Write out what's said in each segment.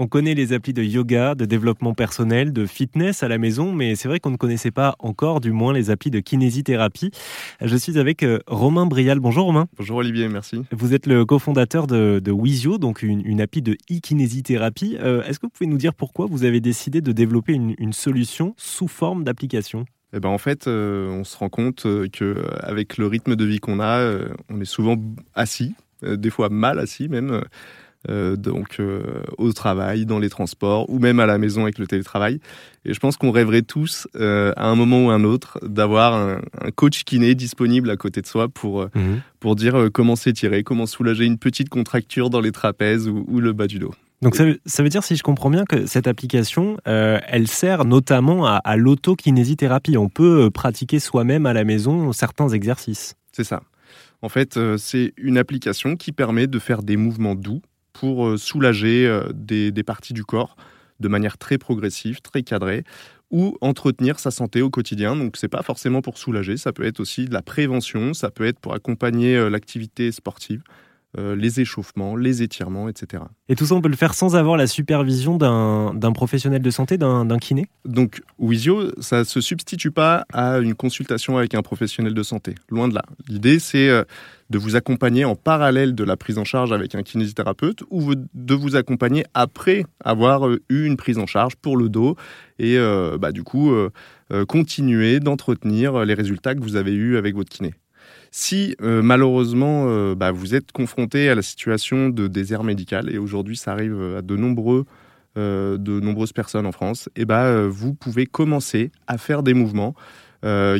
On connaît les applis de yoga, de développement personnel, de fitness à la maison, mais c'est vrai qu'on ne connaissait pas encore, du moins, les applis de kinésithérapie. Je suis avec euh, Romain Brial. Bonjour Romain. Bonjour Olivier, merci. Vous êtes le cofondateur de, de Wizio, donc une, appli de e-kinésithérapie. Euh, est-ce que vous pouvez nous dire pourquoi vous avez décidé de développer une, solution sous forme d'application? Eh ben en fait, euh, on se rend compte que avec le rythme de vie qu'on a, on est souvent assis, des fois mal assis même. Euh, donc euh, au travail, dans les transports ou même à la maison avec le télétravail. Et je pense qu'on rêverait tous, euh, à un moment ou un autre, d'avoir un, coach kiné disponible à côté de soi pour, mhm. pour dire comment s'étirer, comment soulager une petite contracture dans les trapèzes ou, le bas du dos. Donc ça, ça, veut dire, si je comprends bien, que cette application, elle sert notamment à, à l'autokinésithérapie. On peut pratiquer soi-même à la maison certains exercices. C'est ça. En fait, c'est une application qui permet de faire des mouvements doux pour euh, soulager euh, des, parties du corps de manière très progressive, très cadrée, ou entretenir sa santé au quotidien. Donc c'est pas forcément pour soulager, ça peut être aussi de la prévention, ça peut être pour accompagner euh, l'activité sportive. Euh, les échauffements, les étirements, etc. Et tout ça, on peut le faire sans avoir la supervision d'un professionnel de santé, d'un kiné? Donc, Wizio, ça ne se substitue pas à une consultation avec un professionnel de santé. Loin de là. L'idée, c'est euh, de vous accompagner en parallèle de la prise en charge avec un kinésithérapeute ou de vous accompagner après avoir euh, eu une prise en charge pour le dos et bah, du coup continuer d'entretenir les résultats que vous avez eus avec votre kiné. Si euh, malheureusement euh, bah, vous êtes confronté à la situation de désert médical, et aujourd'hui ça arrive à de, euh, nombreuses personnes en France, et bah, vous pouvez commencer à faire des mouvements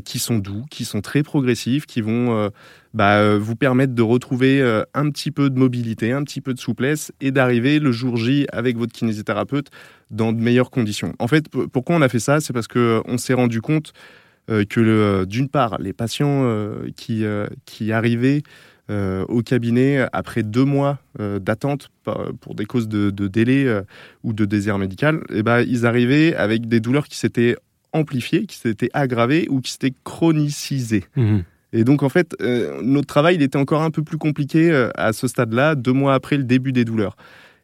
qui sont doux, qui sont très progressifs, qui vont bah, vous permettre de retrouver un petit peu de mobilité, un petit peu de souplesse, et d'arriver le jour J avec votre kinésithérapeute dans de meilleures conditions. En fait, pourquoi on a fait ça? C'est parce qu'on s'est rendu compte euh, que d'une part, les patients euh, qui, euh, qui arrivaient au cabinet après deux mois d'attente pour des causes de, délai ou de désert médical, eh ben, ils arrivaient avec des douleurs qui s'étaient amplifiées, qui s'étaient aggravées ou qui s'étaient chronicisées. Mmh. Et donc, en fait, notre travail, il était encore un peu plus compliqué à ce stade-là, deux mois après le début des douleurs.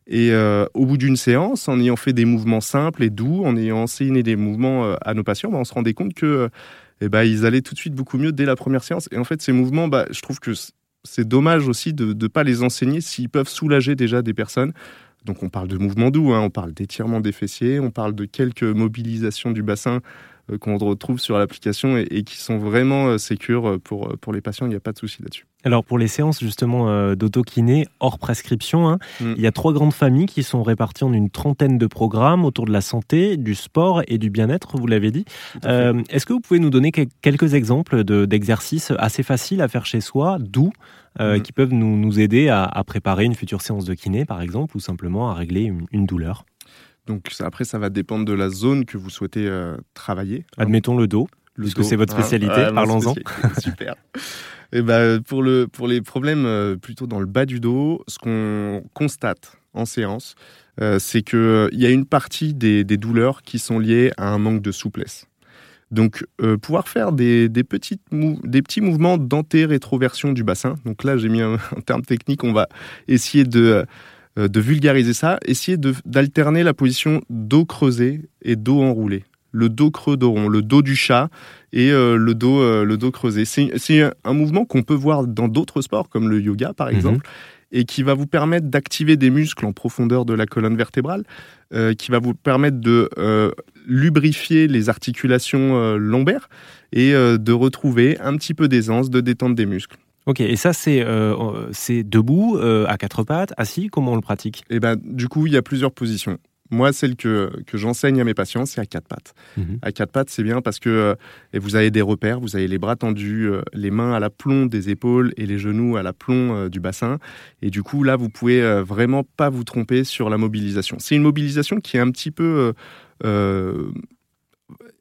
Et au bout d'une séance, en ayant fait des mouvements simples et doux, en ayant enseigné des mouvements à nos patients, bah, on se rendait compte que et bah, ils allaient tout de suite beaucoup mieux dès la première séance. Et en fait, ces mouvements, bah, je trouve que c'est dommage aussi de ne pas les enseigner s'ils peuvent soulager déjà des personnes. Donc on parle de mouvements doux, hein, on parle d'étirement des fessiers, on parle de quelques mobilisations du bassin euh, qu'on retrouve sur l'application et, qui sont vraiment euh, sécures euh, pour, pour les patients, il n'y a pas de souci là-dessus. Alors pour les séances justement d'autokiné hors prescription, hein, mm. il y a trois grandes familles qui sont réparties en une trentaine de programmes autour de la santé, du sport et du bien-être, vous l'avez dit. Est-ce que vous pouvez nous donner quelques exemples d'exercices assez faciles à faire chez soi, doux, mm. qui peuvent nous, nous aider à, préparer une future séance de kiné par exemple, ou simplement à régler une douleur? Donc après, ça va dépendre de la zone que vous souhaitez euh, travailler. Admettons le dos, puisque c'est votre spécialité. Parlons-en. Super. Et eh ben, pour, le, pour les problèmes euh, plutôt dans le bas du dos, ce qu'on constate en séance, euh, c'est qu'il y a une partie des, des, douleurs qui sont liées à un manque de souplesse. Donc, pouvoir faire des, des, petites des petits mouvements d'anté-rétroversion du bassin. Donc là, j'ai mis un, un, terme technique. On va essayer de de vulgariser ça, essayer d'alterner la position dos creusé et dos enroulé. Le dos creux, dos rond, le dos du chat et euh, le, dos, euh, le dos creusé. C'est un mouvement qu'on peut voir dans d'autres sports, comme le yoga par mhm. exemple, et qui va vous permettre d'activer des muscles en profondeur de la colonne vertébrale, qui va vous permettre de lubrifier les articulations lombaires et de retrouver un petit peu d'aisance, de détente des muscles. Ok, et ça c'est euh, debout, euh, à quatre pattes, assis, comment on le pratique? Eh ben, du coup, il y a plusieurs positions. Moi, celle que, que j'enseigne à mes patients, c'est à quatre pattes. Mhm. À quatre pattes, c'est bien parce que euh, et vous avez des repères, vous avez les bras tendus, euh, les mains à l'aplomb des épaules et les genoux à l'aplomb du bassin. Et du coup, là, vous pouvez vraiment pas vous tromper sur la mobilisation. C'est une mobilisation qui est un petit peu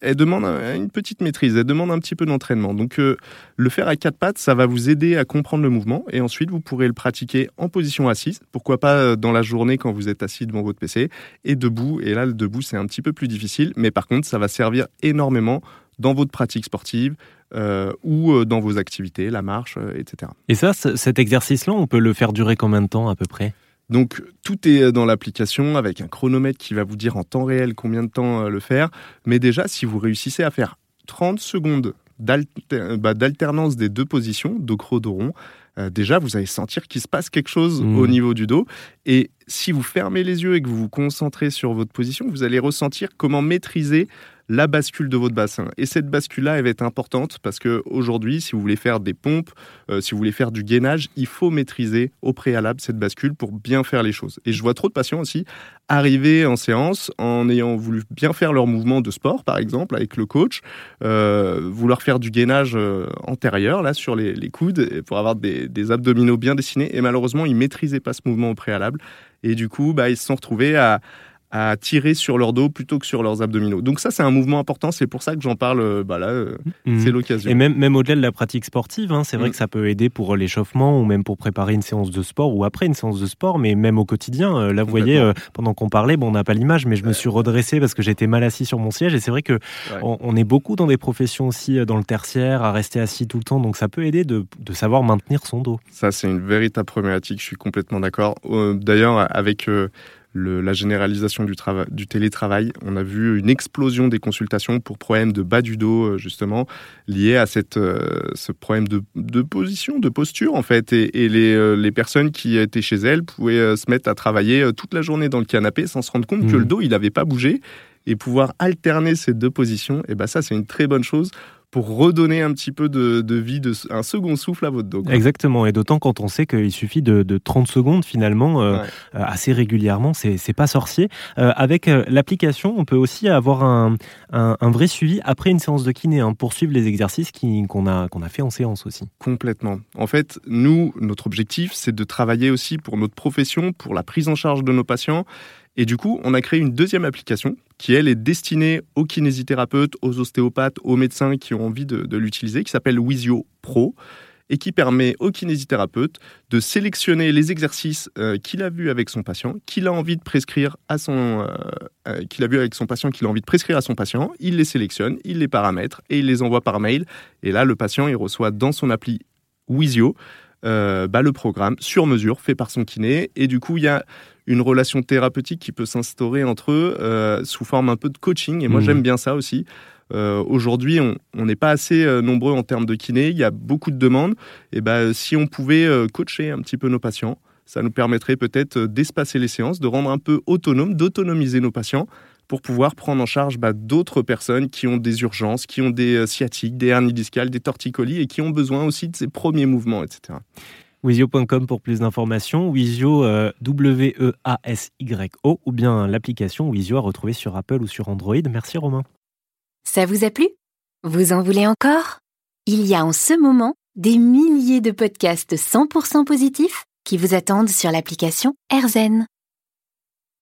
elle demande une petite maîtrise, elle demande un petit peu d'entraînement. Donc euh, le faire à quatre pattes, ça va vous aider à comprendre le mouvement et ensuite vous pourrez le pratiquer en position assise, pourquoi pas euh, dans la journée quand vous êtes assis devant votre PC et debout. Et là le debout c'est un petit peu plus difficile, mais par contre ça va servir énormément dans votre pratique sportive euh, ou dans vos activités, la marche, etc. Et ça, cet exercice-là, on peut le faire durer combien de temps à peu près? Donc tout est dans l'application avec un chronomètre qui va vous dire en temps réel combien de temps le faire. Mais déjà, si vous réussissez à faire 30 secondes bah, d'alternance des deux positions, dos creux, dos rond, euh, déjà vous allez sentir qu'il se passe quelque chose mmh. au niveau du dos. Et si vous fermez les yeux et que vous vous concentrez sur votre position, vous allez ressentir comment maîtriser la bascule de votre bassin. Et cette bascule-là, elle va être importante parce que aujourd'hui, si vous voulez faire des pompes, euh, si vous voulez faire du gainage, il faut maîtriser au préalable cette bascule pour bien faire les choses. Et je vois trop de patients aussi arriver en séance en ayant voulu bien faire leur mouvement de sport, par exemple, avec le coach, euh, vouloir faire du gainage euh, antérieur, là, sur les, coudes, pour avoir des, abdominaux bien dessinés. Et malheureusement, ils maîtrisaient pas ce mouvement au préalable. Et du coup, bah, ils se sont retrouvés à à tirer sur leur dos plutôt que sur leurs abdominaux. Donc ça, c'est un mouvement important. C'est pour ça que j'en parle. Euh, bah là, euh, mhm. c'est l'occasion. Et même, même au-delà de la pratique sportive, hein, c'est vrai mhm. que ça peut aider pour l'échauffement ou même pour préparer une séance de sport ou après une séance de sport, mais même au quotidien. Euh, là, vous voyez, pendant qu'on parlait, bon, on n'a pas l'image, mais je me suis redressé parce que j'étais mal assis sur mon siège. Et c'est vrai que on, est beaucoup dans des professions aussi dans le tertiaire à rester assis tout le temps. Donc ça peut aider de, de savoir maintenir son dos. Ça, c'est une véritable problématique. Je suis complètement d'accord. D'ailleurs, avec la généralisation du, du télétravail. On a vu une explosion des consultations pour problèmes de bas du dos, euh, justement, liés à cette, euh, ce problème de, de, position, de posture, en fait. Et, les, euh, les, personnes qui étaient chez elles pouvaient se mettre à travailler toute la journée dans le canapé sans se rendre compte que mmh. le dos, il n'avait pas bougé. Et pouvoir alterner ces deux positions, et eh ben ça, c'est une très bonne chose pour redonner un petit peu de, vie, de, un second souffle à votre dos. Exactement, et d'autant quand on sait qu'il suffit de, 30 secondes finalement, euh, euh, assez régulièrement, c'est pas sorcier. Euh, avec l'application, on peut aussi avoir un, vrai suivi après une séance de kiné, hein, pour suivre les exercices qu'on a, qu'on a fait en séance aussi. Complètement. En fait, nous, notre objectif, c'est de travailler aussi pour notre profession, pour la prise en charge de nos patients et du coup, on a créé une deuxième application qui, elle, est destinée aux kinésithérapeutes, aux ostéopathes, aux médecins qui ont envie de, l'utiliser, qui s'appelle Wizio Pro et qui permet au kinésithérapeute de sélectionner les exercices euh, qu'il a vus avec son patient, qu'il a envie de prescrire à son, euh, euh, qu'il a vu avec son patient, qu'il a envie de prescrire à son patient. Il les sélectionne, il les paramètre et il les envoie par mail. Et là, le patient, il reçoit dans son appli Wizio bah, le programme sur mesure fait par son kiné. Et du coup, il y a une relation thérapeutique qui peut s'instaurer entre eux euh, sous forme un peu de coaching. Et moi, mmh. j'aime bien ça aussi. Euh, aujourd'hui, on n'est pas assez euh, nombreux en termes de kiné. Il y a beaucoup de demandes. Et ben, si on pouvait coacher un petit peu nos patients, ça nous permettrait peut-être d'espacer les séances, de rendre un peu autonome, d'autonomiser nos patients pour pouvoir prendre en charge bah, d'autres personnes qui ont des urgences, qui ont des sciatiques, des hernies discales, des torticolis et qui ont besoin aussi de ces premiers mouvements, etc. Wizio.com pour plus d'informations, Wizio euh, W-E-A-S-Y-O ou bien l'application Wizio à retrouver sur Apple ou sur Android. Merci Romain. Ça vous a plu? Vous en voulez encore? Il y a en ce moment des milliers de podcasts 100% positifs qui vous attendent sur l'application AirZen.